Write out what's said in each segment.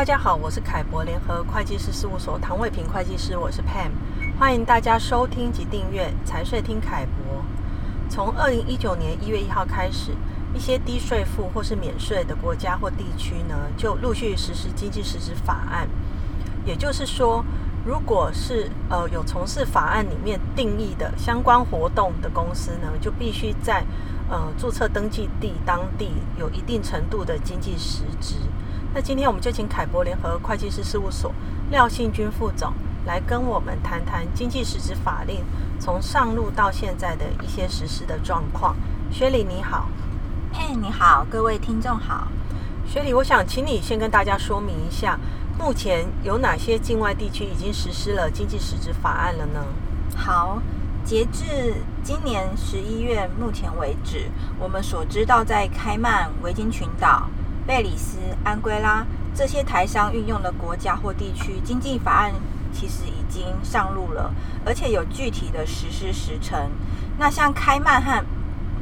大家好，我是凯博联合会计师事务所唐伟平会计师，我是 Pam，欢迎大家收听及订阅财税听凯博。从二零一九年一月一号开始，一些低税负或是免税的国家或地区呢，就陆续实施经济实质法案。也就是说，如果是呃有从事法案里面定义的相关活动的公司呢，就必须在呃注册登记地当地有一定程度的经济实质。那今天我们就请凯博联合会计师事务所廖信军副总来跟我们谈谈经济实质法令从上路到现在的一些实施的状况。薛礼你好，嘿，你好，各位听众好。薛礼，我想请你先跟大家说明一下，目前有哪些境外地区已经实施了经济实质法案了呢？好，截至今年十一月目前为止，我们所知道在开曼、维京群岛。贝里斯、安圭拉这些台商运用的国家或地区经济法案其实已经上路了，而且有具体的实施时程。那像开曼和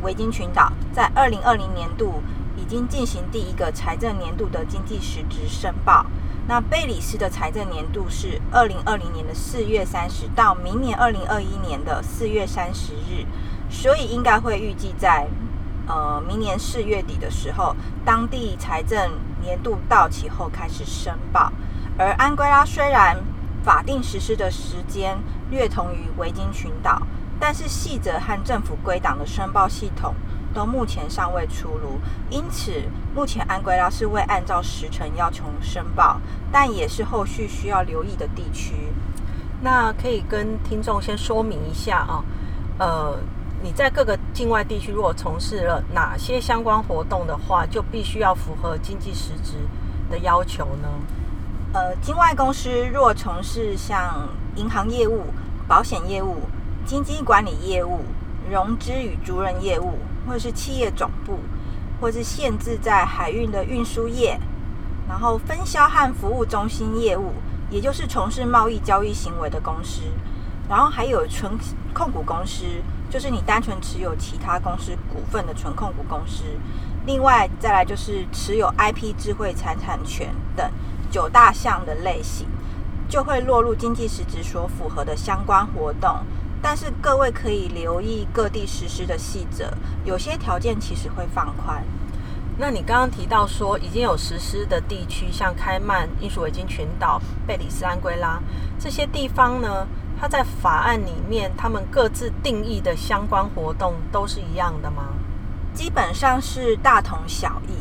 维京群岛在二零二零年度已经进行第一个财政年度的经济实质申报。那贝里斯的财政年度是二零二零年的四月三十到明年二零二一年的四月三十日，所以应该会预计在。呃，明年四月底的时候，当地财政年度到期后开始申报。而安圭拉虽然法定实施的时间略同于维京群岛，但是细则和政府归档的申报系统都目前尚未出炉，因此目前安圭拉是未按照时程要求申报，但也是后续需要留意的地区。那可以跟听众先说明一下啊，呃。你在各个境外地区，如果从事了哪些相关活动的话，就必须要符合经济实质的要求呢？呃，境外公司若从事像银行业务、保险业务、基金管理业务、融资与租赁业务，或者是企业总部，或是限制在海运的运输业，然后分销和服务中心业务，也就是从事贸易交易行为的公司，然后还有纯控股公司。就是你单纯持有其他公司股份的纯控股公司，另外再来就是持有 IP 智慧财产权等九大项的类型，就会落入经济实质所符合的相关活动。但是各位可以留意各地实施的细则，有些条件其实会放宽。那你刚刚提到说已经有实施的地区，像开曼、英属维京群岛、贝里斯、安圭拉这些地方呢？它在法案里面，他们各自定义的相关活动都是一样的吗？基本上是大同小异，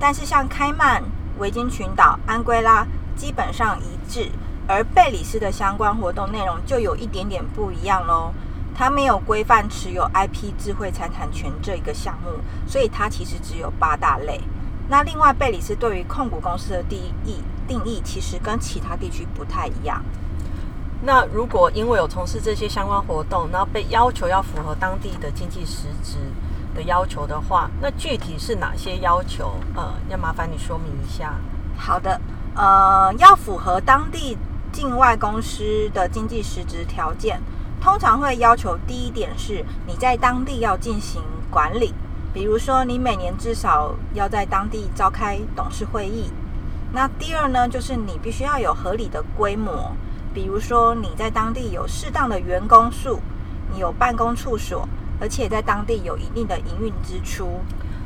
但是像开曼、维京群岛、安圭拉基本上一致，而贝里斯的相关活动内容就有一点点不一样喽。它没有规范持有 IP 智慧财产权这一个项目，所以它其实只有八大类。那另外，贝里斯对于控股公司的定义定义其实跟其他地区不太一样。那如果因为有从事这些相关活动，然后被要求要符合当地的经济实质的要求的话，那具体是哪些要求？呃，要麻烦你说明一下。好的，呃，要符合当地境外公司的经济实质条件，通常会要求第一点是你在当地要进行管理，比如说你每年至少要在当地召开董事会议。那第二呢，就是你必须要有合理的规模。比如说，你在当地有适当的员工数，你有办公处所，而且在当地有一定的营运支出。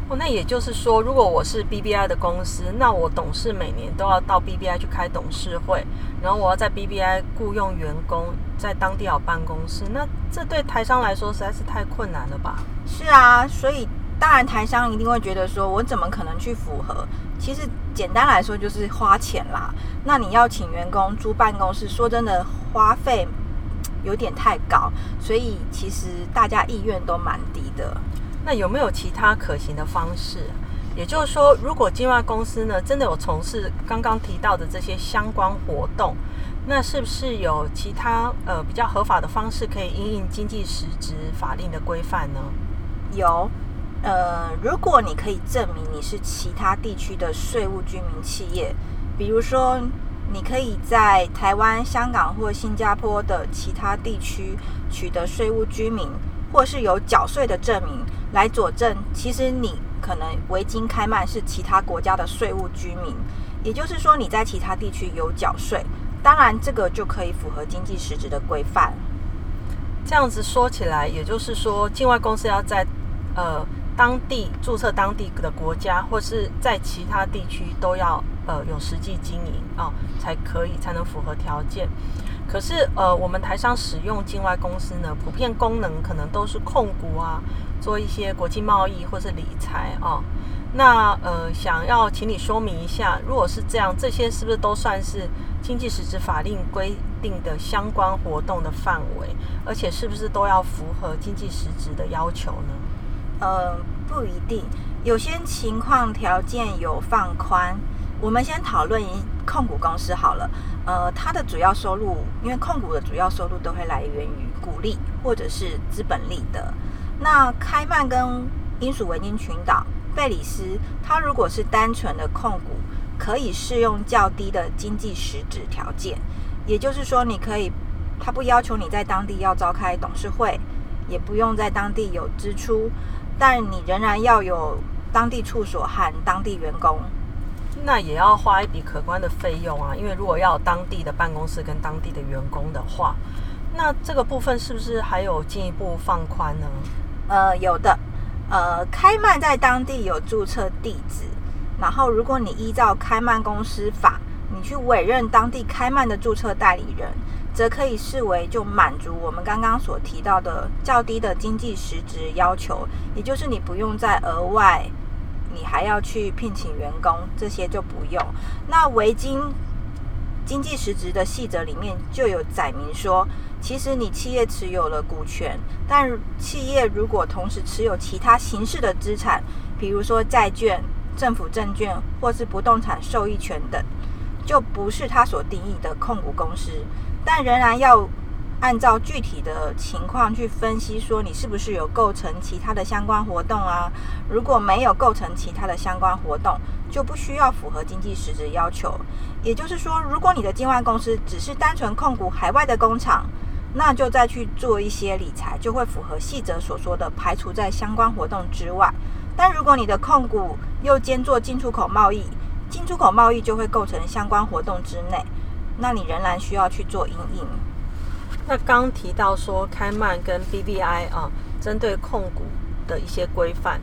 哦，那也就是说，如果我是 BBI 的公司，那我董事每年都要到 BBI 去开董事会，然后我要在 BBI 雇佣员工，在当地有办公室，那这对台商来说实在是太困难了吧？是啊，所以。当然，台商一定会觉得说，我怎么可能去符合？其实简单来说就是花钱啦。那你要请员工租办公室，说真的，花费有点太高，所以其实大家意愿都蛮低的。那有没有其他可行的方式？也就是说，如果境外公司呢，真的有从事刚刚提到的这些相关活动，那是不是有其他呃比较合法的方式可以因应经济实质法令的规范呢？有。呃，如果你可以证明你是其他地区的税务居民企业，比如说你可以在台湾、香港或新加坡的其他地区取得税务居民，或是有缴税的证明来佐证，其实你可能维京开曼是其他国家的税务居民，也就是说你在其他地区有缴税，当然这个就可以符合经济实质的规范。这样子说起来，也就是说，境外公司要在呃当地注册当地的国家，或是在其他地区都要呃有实际经营啊、才可以才能符合条件。可是呃，我们台商使用境外公司呢，普遍功能可能都是控股啊，做一些国际贸易或是理财啊、哦。那呃，想要请你说明一下，如果是这样，这些是不是都算是经济实质法令规定的相关活动的范围？而且是不是都要符合经济实质的要求呢？呃，不一定，有些情况条件有放宽。我们先讨论一控股公司好了。呃，它的主要收入，因为控股的主要收入都会来源于股利或者是资本利得。那开曼跟英属维京群岛、贝里斯，它如果是单纯的控股，可以适用较低的经济实质条件。也就是说，你可以，它不要求你在当地要召开董事会，也不用在当地有支出，但你仍然要有当地处所和当地员工。那也要花一笔可观的费用啊，因为如果要当地的办公室跟当地的员工的话，那这个部分是不是还有进一步放宽呢？呃，有的，呃，开曼在当地有注册地址，然后如果你依照开曼公司法，你去委任当地开曼的注册代理人，则可以视为就满足我们刚刚所提到的较低的经济实质要求，也就是你不用再额外。你还要去聘请员工，这些就不用。那维京经济实质的细则里面就有载明说，其实你企业持有了股权，但企业如果同时持有其他形式的资产，比如说债券、政府证券或是不动产受益权等，就不是他所定义的控股公司，但仍然要。按照具体的情况去分析，说你是不是有构成其他的相关活动啊？如果没有构成其他的相关活动，就不需要符合经济实质要求。也就是说，如果你的境外公司只是单纯控股海外的工厂，那就再去做一些理财，就会符合细则所说的排除在相关活动之外。但如果你的控股又兼做进出口贸易，进出口贸易就会构成相关活动之内，那你仍然需要去做阴影。那刚提到说开曼跟 BBI 啊，针对控股的一些规范。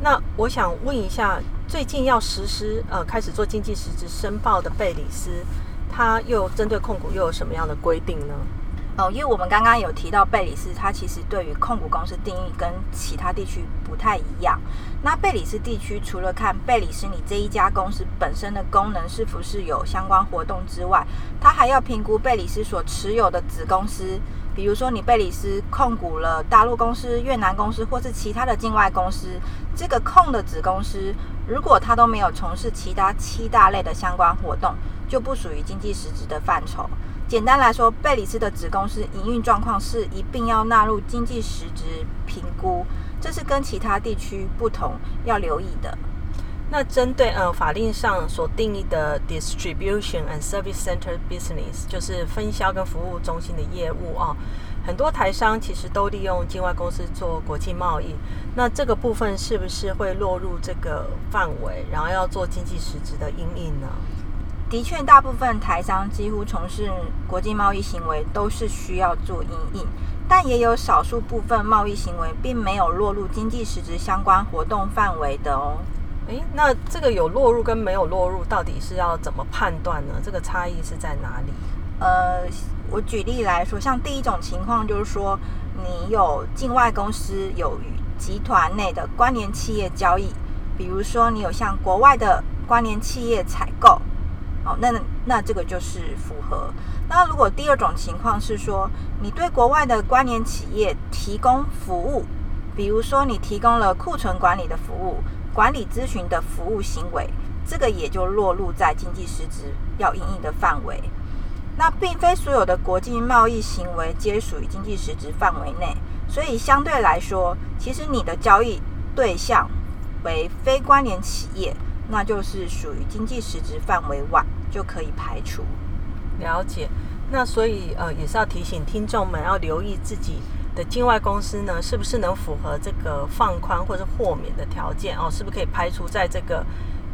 那我想问一下，最近要实施呃开始做经济实质申报的贝里斯，它又针对控股又有什么样的规定呢？哦，因为我们刚刚有提到贝里斯，它其实对于控股公司定义跟其他地区不太一样。那贝里斯地区除了看贝里斯你这一家公司本身的功能是否是有相关活动之外，它还要评估贝里斯所持有的子公司，比如说你贝里斯控股了大陆公司、越南公司或是其他的境外公司，这个控的子公司如果它都没有从事其他七大类的相关活动，就不属于经济实质的范畴。简单来说，贝里斯的子公司营运状况是一并要纳入经济实质评估，这是跟其他地区不同要留意的。那针对呃法令上所定义的 distribution and service center business，就是分销跟服务中心的业务啊，很多台商其实都利用境外公司做国际贸易。那这个部分是不是会落入这个范围，然后要做经济实质的因应呢？的确，大部分台商几乎从事国际贸易行为都是需要做阴影，但也有少数部分贸易行为并没有落入经济实质相关活动范围的哦。诶，那这个有落入跟没有落入，到底是要怎么判断呢？这个差异是在哪里？呃，我举例来说，像第一种情况就是说，你有境外公司有与集团内的关联企业交易，比如说你有向国外的关联企业采购。好，那那这个就是符合。那如果第二种情况是说，你对国外的关联企业提供服务，比如说你提供了库存管理的服务、管理咨询的服务行为，这个也就落入在经济实质要应应的范围。那并非所有的国际贸易行为皆属于经济实质范围内，所以相对来说，其实你的交易对象为非关联企业。那就是属于经济实质范围外，就可以排除。了解。那所以呃，也是要提醒听众们要留意自己的境外公司呢，是不是能符合这个放宽或者豁免的条件哦？是不是可以排除在这个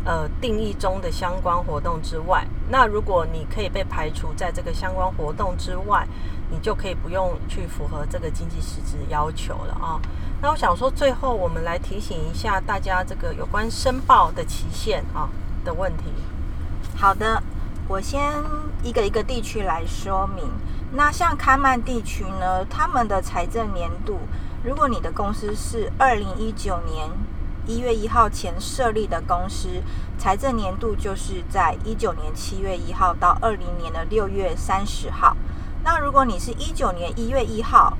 呃定义中的相关活动之外。那如果你可以被排除在这个相关活动之外，你就可以不用去符合这个经济实质要求了啊。那我想说，最后我们来提醒一下大家，这个有关申报的期限啊的问题。好的，我先一个一个地区来说明。那像开曼地区呢，他们的财政年度，如果你的公司是二零一九年一月一号前设立的公司，财政年度就是在一九年七月一号到二零年的六月三十号。那如果你是一九年一月一号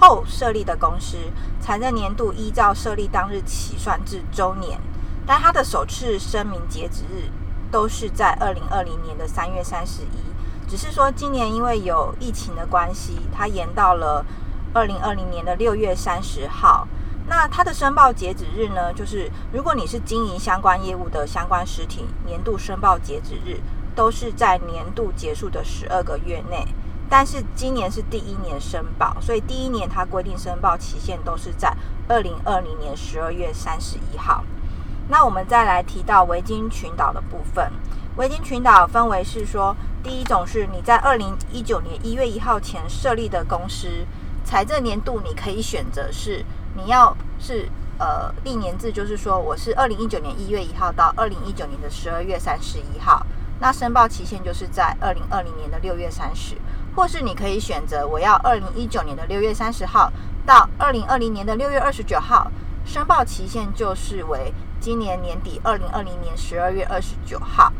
后设立的公司，财政年度依照设立当日起算至周年，但它的首次声明截止日都是在二零二零年的三月三十一。只是说，今年因为有疫情的关系，它延到了二零二零年的六月三十号。那它的申报截止日呢？就是如果你是经营相关业务的相关实体，年度申报截止日都是在年度结束的十二个月内。但是今年是第一年申报，所以第一年它规定申报期限都是在二零二零年十二月三十一号。那我们再来提到维京群岛的部分。维京群岛分为是说，第一种是你在二零一九年一月一号前设立的公司，财政年度你可以选择是你要是呃历年制，就是说我是二零一九年一月一号到二零一九年的十二月三十一号，那申报期限就是在二零二零年的六月三十，或是你可以选择我要二零一九年的六月三十号到二零二零年的六月二十九号，申报期限就是为今年年底二零二零年十二月二十九号。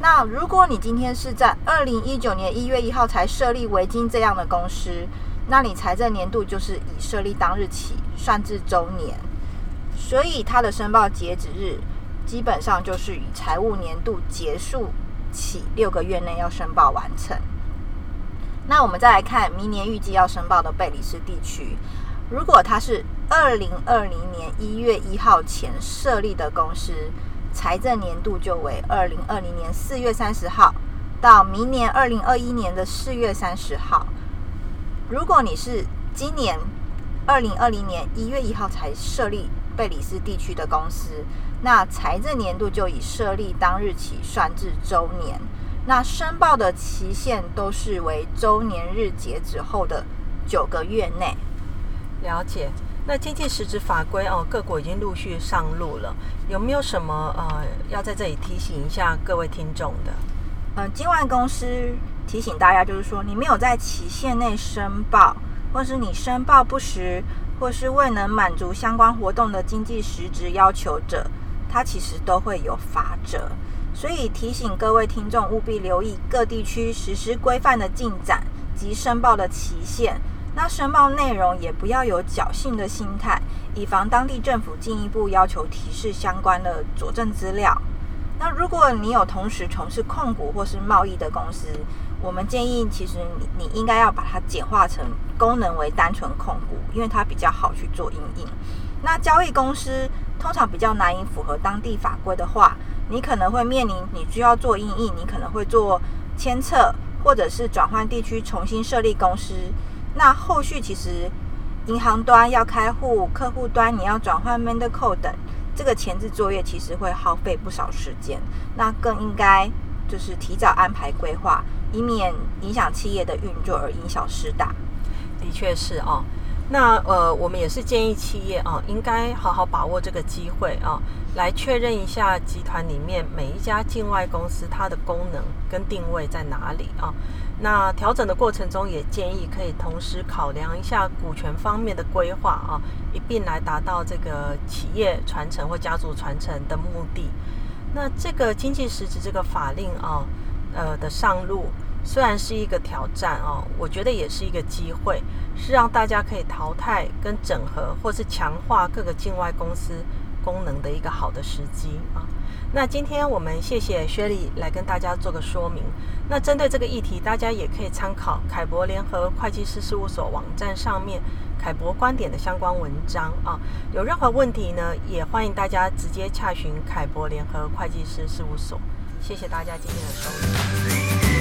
那如果你今天是在二零一九年一月一号才设立维京这样的公司，那你财政年度就是以设立当日起算至周年，所以它的申报截止日基本上就是以财务年度结束起六个月内要申报完成。那我们再来看明年预计要申报的贝里斯地区，如果它是二零二零年一月一号前设立的公司。财政年度就为二零二零年四月三十号到明年二零二一年的四月三十号。如果你是今年二零二零年一月一号才设立贝里斯地区的公司，那财政年度就以设立当日起算至周年。那申报的期限都是为周年日截止后的九个月内。了解。那经济实质法规哦，各国已经陆续上路了，有没有什么呃要在这里提醒一下各位听众的？嗯，境外公司提醒大家，就是说你没有在期限内申报，或是你申报不实，或是未能满足相关活动的经济实质要求者，它其实都会有罚则。所以提醒各位听众务必留意各地区实施规范的进展及申报的期限。那申报内容也不要有侥幸的心态，以防当地政府进一步要求提示相关的佐证资料。那如果你有同时从事控股或是贸易的公司，我们建议其实你你应该要把它简化成功能为单纯控股，因为它比较好去做因应。那交易公司通常比较难以符合当地法规的话，你可能会面临你需要做因应，你可能会做迁册或者是转换地区重新设立公司。那后续其实，银行端要开户，客户端你要转换 Mandcode 等，这个前置作业其实会耗费不少时间。那更应该就是提早安排规划，以免影响企业的运作而因小失大。的确是哦。那呃，我们也是建议企业啊，应该好好把握这个机会啊，来确认一下集团里面每一家境外公司它的功能跟定位在哪里啊。那调整的过程中，也建议可以同时考量一下股权方面的规划啊，一并来达到这个企业传承或家族传承的目的。那这个经济实质这个法令啊，呃的上路。虽然是一个挑战哦，我觉得也是一个机会，是让大家可以淘汰跟整合，或是强化各个境外公司功能的一个好的时机啊。那今天我们谢谢薛丽来跟大家做个说明。那针对这个议题，大家也可以参考凯博联合会计师事务所网站上面凯博观点的相关文章啊。有任何问题呢，也欢迎大家直接洽询凯博联合会计师事务所。谢谢大家今天的收听。